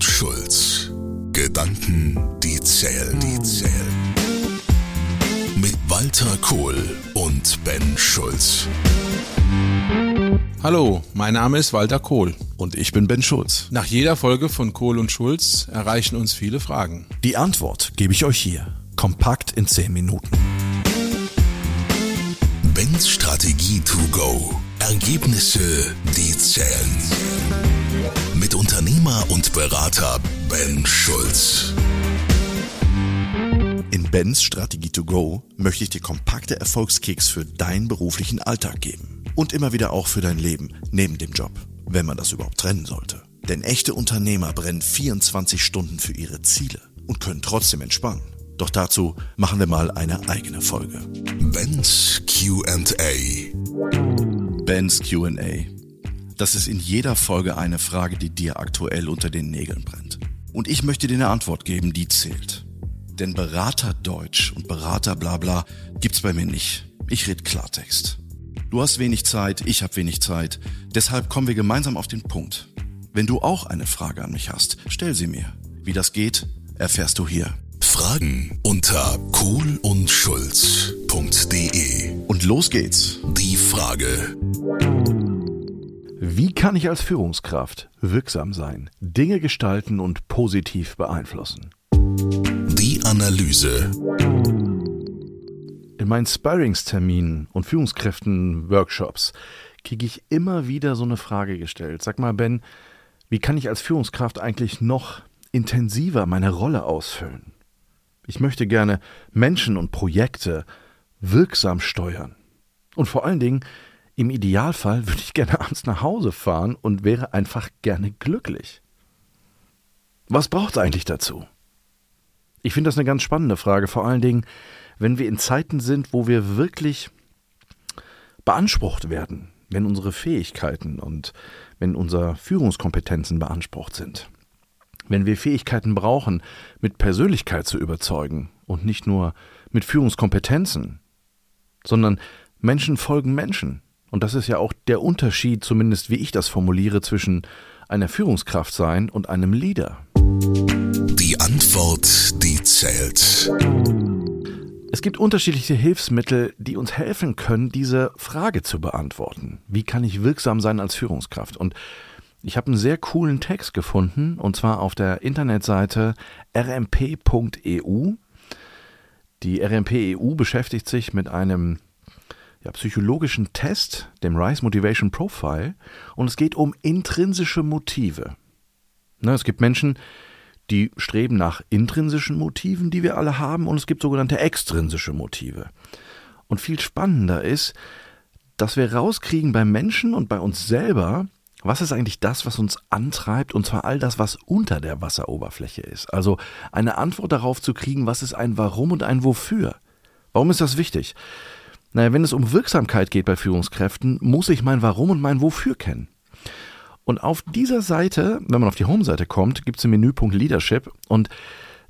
und Schulz. Gedanken, die zählen, die zählen. Mit Walter Kohl und Ben Schulz. Hallo, mein Name ist Walter Kohl. Und ich bin Ben Schulz. Nach jeder Folge von Kohl und Schulz erreichen uns viele Fragen. Die Antwort gebe ich euch hier. Kompakt in 10 Minuten. Bens Strategie to go. Ergebnisse, die zählen. Mit Unternehmer und Berater Ben Schulz. In Bens Strategie to go möchte ich dir kompakte Erfolgskicks für deinen beruflichen Alltag geben. Und immer wieder auch für dein Leben neben dem Job, wenn man das überhaupt trennen sollte. Denn echte Unternehmer brennen 24 Stunden für ihre Ziele und können trotzdem entspannen. Doch dazu machen wir mal eine eigene Folge. Ben's QA. Ben's QA. Das ist in jeder Folge eine Frage, die dir aktuell unter den Nägeln brennt. Und ich möchte dir eine Antwort geben, die zählt. Denn Berater Deutsch und Berater Blabla gibt's bei mir nicht. Ich red Klartext. Du hast wenig Zeit, ich habe wenig Zeit. Deshalb kommen wir gemeinsam auf den Punkt. Wenn du auch eine Frage an mich hast, stell sie mir. Wie das geht, erfährst du hier. Fragen unter kohlundschulz.de. Und los geht's. Die Frage. Wie kann ich als Führungskraft wirksam sein, Dinge gestalten und positiv beeinflussen? Die Analyse. In meinen Sparringsterminen und Führungskräften-Workshops kriege ich immer wieder so eine Frage gestellt. Sag mal, Ben, wie kann ich als Führungskraft eigentlich noch intensiver meine Rolle ausfüllen? Ich möchte gerne Menschen und Projekte wirksam steuern. Und vor allen Dingen, im Idealfall würde ich gerne abends nach Hause fahren und wäre einfach gerne glücklich. Was braucht es eigentlich dazu? Ich finde das eine ganz spannende Frage, vor allen Dingen, wenn wir in Zeiten sind, wo wir wirklich beansprucht werden, wenn unsere Fähigkeiten und wenn unsere Führungskompetenzen beansprucht sind. Wenn wir Fähigkeiten brauchen, mit Persönlichkeit zu überzeugen und nicht nur mit Führungskompetenzen, sondern Menschen folgen Menschen. Und das ist ja auch der Unterschied, zumindest wie ich das formuliere, zwischen einer Führungskraft sein und einem Leader. Die Antwort, die zählt. Es gibt unterschiedliche Hilfsmittel, die uns helfen können, diese Frage zu beantworten. Wie kann ich wirksam sein als Führungskraft? Und ich habe einen sehr coolen Text gefunden, und zwar auf der Internetseite rmp.eu. Die RMP-EU beschäftigt sich mit einem ja, psychologischen Test, dem Rise Motivation Profile, und es geht um intrinsische Motive. Ne, es gibt Menschen, die streben nach intrinsischen Motiven, die wir alle haben, und es gibt sogenannte extrinsische Motive. Und viel spannender ist, dass wir rauskriegen bei Menschen und bei uns selber, was ist eigentlich das, was uns antreibt, und zwar all das, was unter der Wasseroberfläche ist. Also eine Antwort darauf zu kriegen, was ist ein Warum und ein Wofür. Warum ist das wichtig? Naja, wenn es um Wirksamkeit geht bei Führungskräften, muss ich mein Warum und mein Wofür kennen. Und auf dieser Seite, wenn man auf die Home-Seite kommt, gibt es den Menüpunkt Leadership und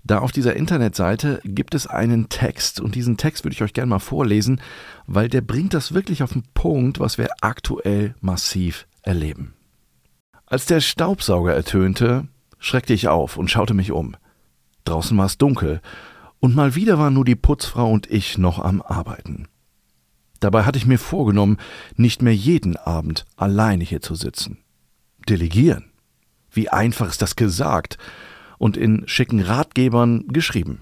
da auf dieser Internetseite gibt es einen Text und diesen Text würde ich euch gerne mal vorlesen, weil der bringt das wirklich auf den Punkt, was wir aktuell massiv erleben. Als der Staubsauger ertönte, schreckte ich auf und schaute mich um. Draußen war es dunkel und mal wieder waren nur die Putzfrau und ich noch am Arbeiten. Dabei hatte ich mir vorgenommen, nicht mehr jeden Abend alleine hier zu sitzen. Delegieren. Wie einfach ist das gesagt und in schicken Ratgebern geschrieben.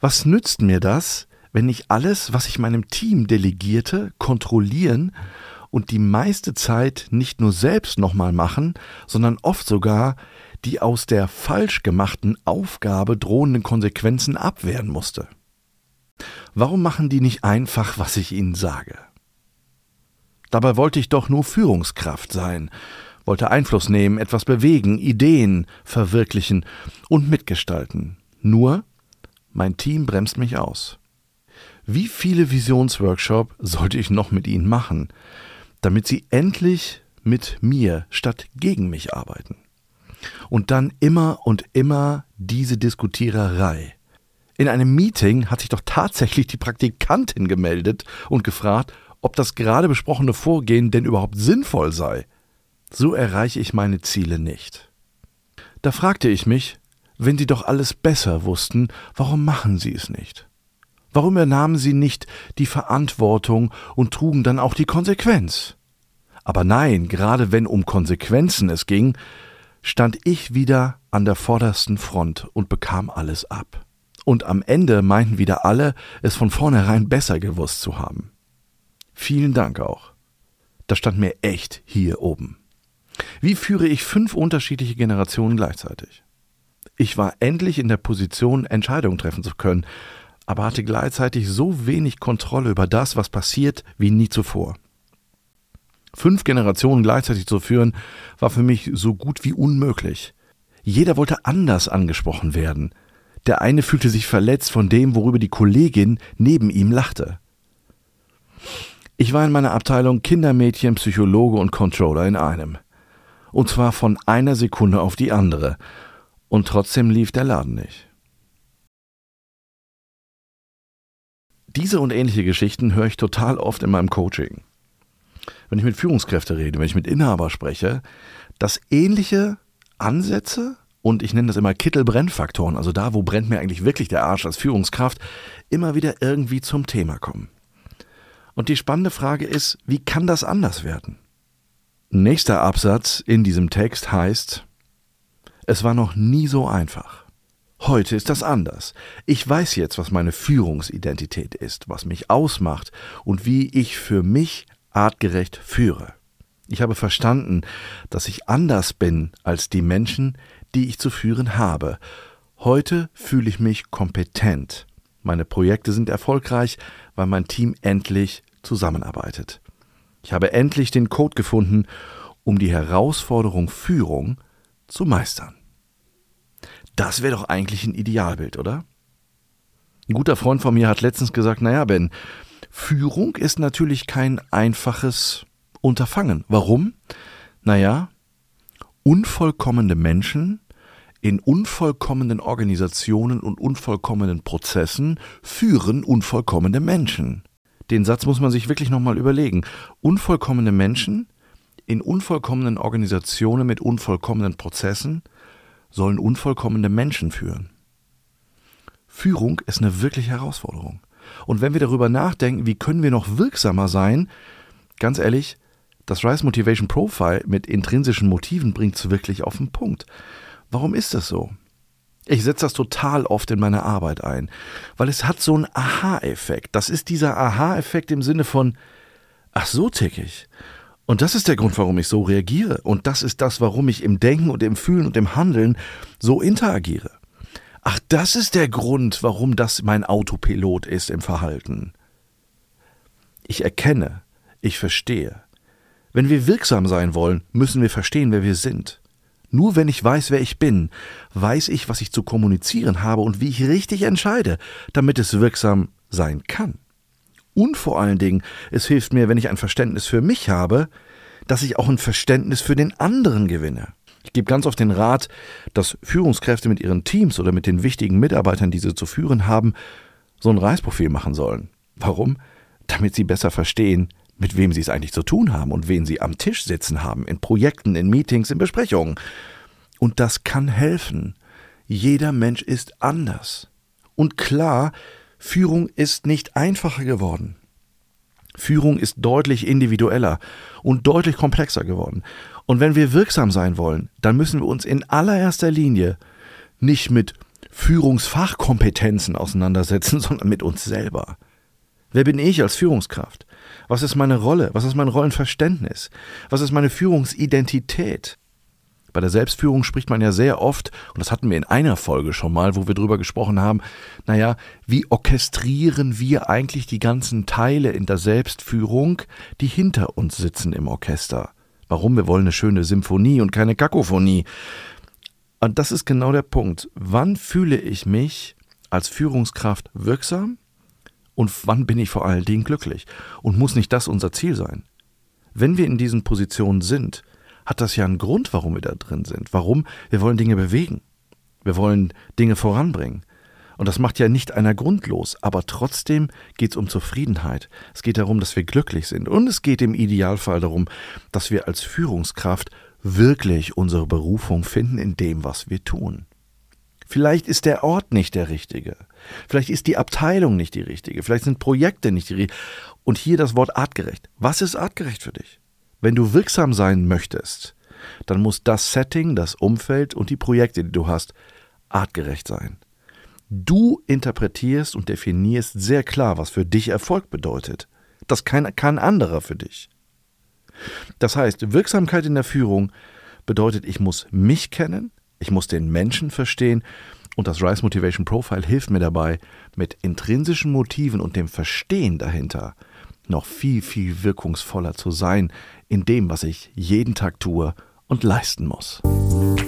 Was nützt mir das, wenn ich alles, was ich meinem Team delegierte, kontrollieren und die meiste Zeit nicht nur selbst nochmal machen, sondern oft sogar die aus der falsch gemachten Aufgabe drohenden Konsequenzen abwehren musste? Warum machen die nicht einfach, was ich ihnen sage? Dabei wollte ich doch nur Führungskraft sein, wollte Einfluss nehmen, etwas bewegen, Ideen verwirklichen und mitgestalten. Nur, mein Team bremst mich aus. Wie viele Visionsworkshop sollte ich noch mit ihnen machen, damit sie endlich mit mir statt gegen mich arbeiten? Und dann immer und immer diese Diskutiererei. In einem Meeting hat sich doch tatsächlich die Praktikantin gemeldet und gefragt, ob das gerade besprochene Vorgehen denn überhaupt sinnvoll sei. So erreiche ich meine Ziele nicht. Da fragte ich mich, wenn Sie doch alles besser wussten, warum machen Sie es nicht? Warum übernahmen Sie nicht die Verantwortung und trugen dann auch die Konsequenz? Aber nein, gerade wenn um Konsequenzen es ging, stand ich wieder an der vordersten Front und bekam alles ab. Und am Ende meinten wieder alle, es von vornherein besser gewusst zu haben. Vielen Dank auch. Das stand mir echt hier oben. Wie führe ich fünf unterschiedliche Generationen gleichzeitig? Ich war endlich in der Position, Entscheidungen treffen zu können, aber hatte gleichzeitig so wenig Kontrolle über das, was passiert, wie nie zuvor. Fünf Generationen gleichzeitig zu führen, war für mich so gut wie unmöglich. Jeder wollte anders angesprochen werden. Der eine fühlte sich verletzt von dem, worüber die Kollegin neben ihm lachte. Ich war in meiner Abteilung Kindermädchen, Psychologe und Controller in einem. Und zwar von einer Sekunde auf die andere. Und trotzdem lief der Laden nicht. Diese und ähnliche Geschichten höre ich total oft in meinem Coaching. Wenn ich mit Führungskräften rede, wenn ich mit Inhaber spreche, dass ähnliche Ansätze und ich nenne das immer Kittelbrennfaktoren, also da, wo brennt mir eigentlich wirklich der Arsch als Führungskraft, immer wieder irgendwie zum Thema kommen. Und die spannende Frage ist, wie kann das anders werden? Nächster Absatz in diesem Text heißt, es war noch nie so einfach. Heute ist das anders. Ich weiß jetzt, was meine Führungsidentität ist, was mich ausmacht und wie ich für mich artgerecht führe. Ich habe verstanden, dass ich anders bin als die Menschen, die ich zu führen habe. Heute fühle ich mich kompetent. Meine Projekte sind erfolgreich, weil mein Team endlich zusammenarbeitet. Ich habe endlich den Code gefunden, um die Herausforderung Führung zu meistern. Das wäre doch eigentlich ein Idealbild, oder? Ein guter Freund von mir hat letztens gesagt, naja, Ben, Führung ist natürlich kein einfaches Unterfangen. Warum? Naja, unvollkommene Menschen in unvollkommenen Organisationen und unvollkommenen Prozessen führen unvollkommene Menschen. Den Satz muss man sich wirklich nochmal überlegen. Unvollkommene Menschen in unvollkommenen Organisationen mit unvollkommenen Prozessen sollen unvollkommene Menschen führen. Führung ist eine wirkliche Herausforderung. Und wenn wir darüber nachdenken, wie können wir noch wirksamer sein, ganz ehrlich, das Rise Motivation Profile mit intrinsischen Motiven bringt es wirklich auf den Punkt. Warum ist das so? Ich setze das total oft in meine Arbeit ein, weil es hat so einen Aha-Effekt. Das ist dieser Aha-Effekt im Sinne von, ach so tick ich. Und das ist der Grund, warum ich so reagiere. Und das ist das, warum ich im Denken und im Fühlen und im Handeln so interagiere. Ach, das ist der Grund, warum das mein Autopilot ist im Verhalten. Ich erkenne, ich verstehe. Wenn wir wirksam sein wollen, müssen wir verstehen, wer wir sind. Nur wenn ich weiß, wer ich bin, weiß ich, was ich zu kommunizieren habe und wie ich richtig entscheide, damit es wirksam sein kann. Und vor allen Dingen, es hilft mir, wenn ich ein Verständnis für mich habe, dass ich auch ein Verständnis für den anderen gewinne. Ich gebe ganz oft den Rat, dass Führungskräfte mit ihren Teams oder mit den wichtigen Mitarbeitern, die sie zu führen haben, so ein Reisprofil machen sollen. Warum? Damit sie besser verstehen, mit wem sie es eigentlich zu tun haben und wen sie am Tisch sitzen haben, in Projekten, in Meetings, in Besprechungen. Und das kann helfen. Jeder Mensch ist anders. Und klar, Führung ist nicht einfacher geworden. Führung ist deutlich individueller und deutlich komplexer geworden. Und wenn wir wirksam sein wollen, dann müssen wir uns in allererster Linie nicht mit Führungsfachkompetenzen auseinandersetzen, sondern mit uns selber. Wer bin ich als Führungskraft? Was ist meine Rolle? Was ist mein Rollenverständnis? Was ist meine Führungsidentität? Bei der Selbstführung spricht man ja sehr oft, und das hatten wir in einer Folge schon mal, wo wir drüber gesprochen haben, naja, wie orchestrieren wir eigentlich die ganzen Teile in der Selbstführung, die hinter uns sitzen im Orchester? Warum? Wir wollen eine schöne Symphonie und keine Kakophonie. Und das ist genau der Punkt. Wann fühle ich mich als Führungskraft wirksam und wann bin ich vor allen Dingen glücklich? Und muss nicht das unser Ziel sein? Wenn wir in diesen Positionen sind, hat das ja einen Grund, warum wir da drin sind. Warum? Wir wollen Dinge bewegen. Wir wollen Dinge voranbringen. Und das macht ja nicht einer grundlos, aber trotzdem geht es um Zufriedenheit. Es geht darum, dass wir glücklich sind. Und es geht im Idealfall darum, dass wir als Führungskraft wirklich unsere Berufung finden in dem, was wir tun. Vielleicht ist der Ort nicht der richtige. Vielleicht ist die Abteilung nicht die richtige. Vielleicht sind Projekte nicht die richtigen. Und hier das Wort artgerecht. Was ist artgerecht für dich? Wenn du wirksam sein möchtest, dann muss das Setting, das Umfeld und die Projekte, die du hast, artgerecht sein. Du interpretierst und definierst sehr klar, was für dich Erfolg bedeutet. Das kann kein anderer für dich. Das heißt, Wirksamkeit in der Führung bedeutet, ich muss mich kennen, ich muss den Menschen verstehen und das Rise Motivation Profile hilft mir dabei, mit intrinsischen Motiven und dem Verstehen dahinter noch viel, viel wirkungsvoller zu sein in dem, was ich jeden Tag tue und leisten muss.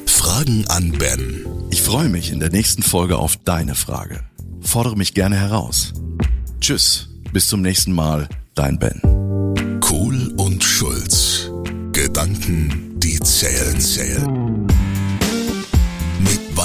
Fragen an Ben. Ich freue mich in der nächsten Folge auf deine Frage. Fordere mich gerne heraus. Tschüss, bis zum nächsten Mal, dein Ben. Kohl und Schulz. Gedanken, die zählen, zählen.